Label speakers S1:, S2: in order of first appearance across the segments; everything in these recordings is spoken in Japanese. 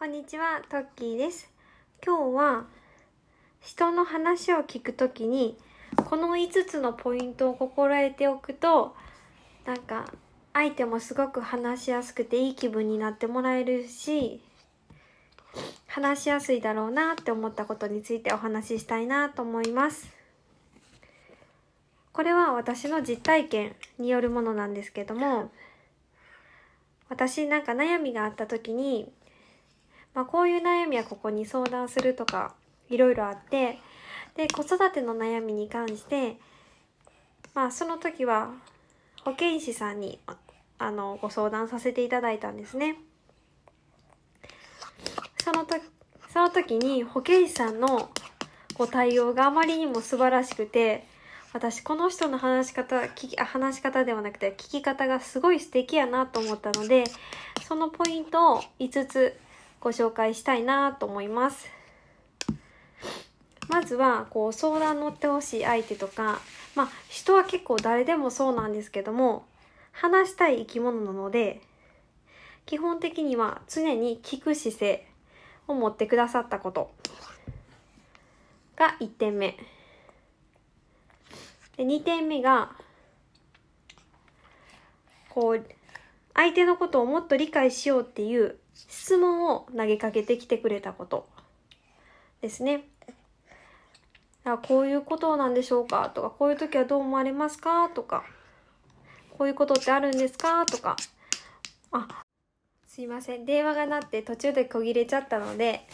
S1: こんにちは、トッキーです。今日は人の話を聞くときにこの5つのポイントを心得ておくとなんか相手もすごく話しやすくていい気分になってもらえるし話しやすいだろうなって思ったことについてお話ししたいなと思います。これは私の実体験によるものなんですけども私なんか悩みがあった時にまあ、こういう悩みはここに相談するとかいろいろあってで子育ての悩みに関してまあその時は保健師さんにあのご相談させていただいたんですね。その時その時に保健師さんのご対応があまりにも素晴らしくて私この人の話し方聞き話し方ではなくて聞き方がすごい素敵やなと思ったのでそのポイントを5つご紹介したいなと思います。まずはこう相談乗ってほしい相手とかまあ人は結構誰でもそうなんですけども話したい生き物なので基本的には常に聞く姿勢を持ってくださったことが1点目で2点目がこう相手のことをもっと理解しようっていう質問を投げかけてきてくれたことですね。あこういうことなんでしょうか？とか、こういう時はどう思われますか？とか、こういうことってあるんですか？とか、あ、すいません。電話が鳴って途中で途切れちゃったので、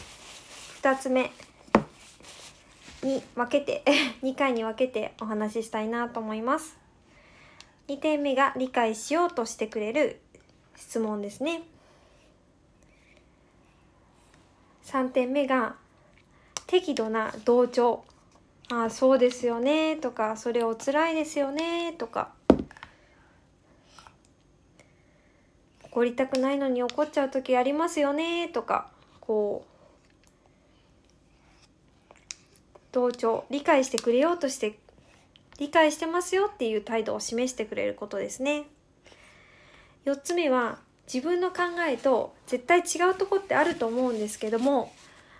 S1: 2つ目に分けて、2回に分けてお話ししたいなと思います。2点目が理解しようとしてくれる質問ですね。3点目が適度な同調ああそうですよねとかそれお辛いですよねとか怒りたくないのに怒っちゃう時ありますよねとかこう同調理解してくれようとして理解してますよっていう態度を示してくれることですね。4つ目は自分の考えと絶対違うとこってあると思うんですけども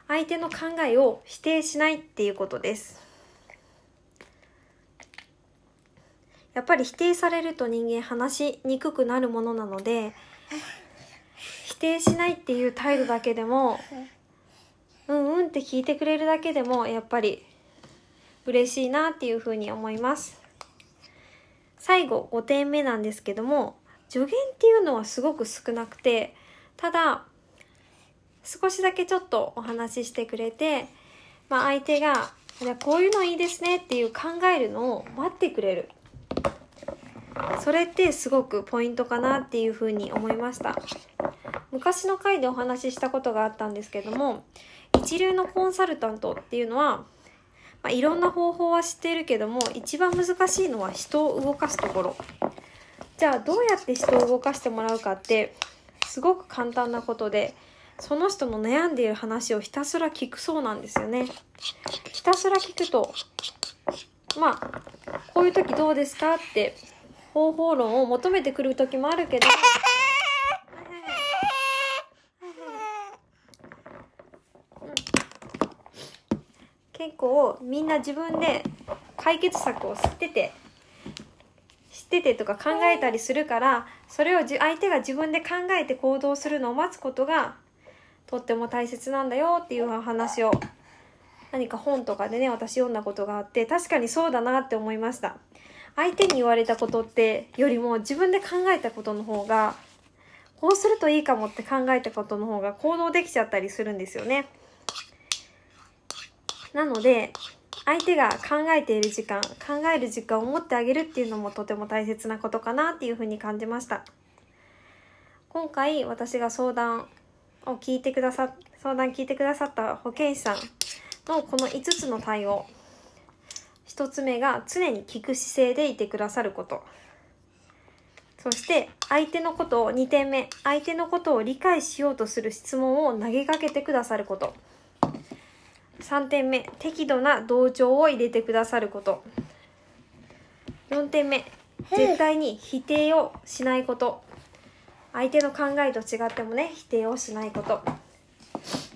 S1: 相手の考えを否定しないっていうことです。やっぱり否定されると人間話しにくくなるものなので否定しないっていう態度だけでもうんうんって聞いてくれるだけでもやっぱり嬉しいなっていうふうに思います。最後5点目なんですけども助言っていうのはすごく少なくてただ少しだけちょっとお話ししてくれて、まあ、相手が「じゃこういうのいいですね」っていう考えるのを待ってくれる。それってすごくポイントかなっていうふうに思いました。昔の回でお話ししたことがあったんですけども一流のコンサルタントっていうのは、まあ、いろんな方法は知っているけども一番難しいのは人を動かすところ。じゃあどうやって人を動かしてもらうかってすごく簡単なことでその人の悩んでいる話をひたすら聞くそうなんですよね。ひたすら聞くとまあこういう時どうですかって方法論を求めてくる時もあるけど結構みんな自分で解決策を知っててっててとか考えたりするからそれを相手が自分で考えて行動するのを待つことがとっても大切なんだよっていう話を何か本とかでね私読んだことがあって確かにそうだなって思いました。相手に言われたことってよりも自分で考えたことの方がこうするといいかもって考えたことの方が行動できちゃったりするんですよね。なので相手が考えている時間考える時間を持ってあげるっていうのもとても大切なことかなっていうふうに感じました。今回私が相談を聞いてくださ相談聞いてくださった保健師さんのこの5つの対応1つ目が常に聞く姿勢でいてくださること。そして相手のことを2点目相手のことを理解しようとする質問を投げかけてくださること。3点目適度な同調を入れてくださること。4点目絶対に否定をしないこと。相手の考えと違ってもね否定をしないこと。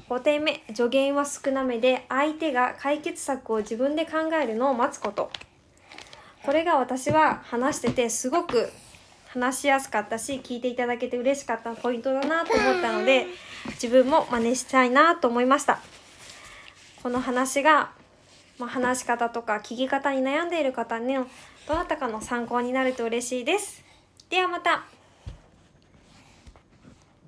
S1: 5点目助言は少なめで相手が解決策を自分で考えるのを待つこと。これが私は話しててすごく話しやすかったし聞いていただけて嬉しかったポイントだなと思ったので自分も真似したいなと思いましたこの話が、まあ、話し方とか聞き方に悩んでいる方のどなたかの参考になると嬉しいです。ではまた。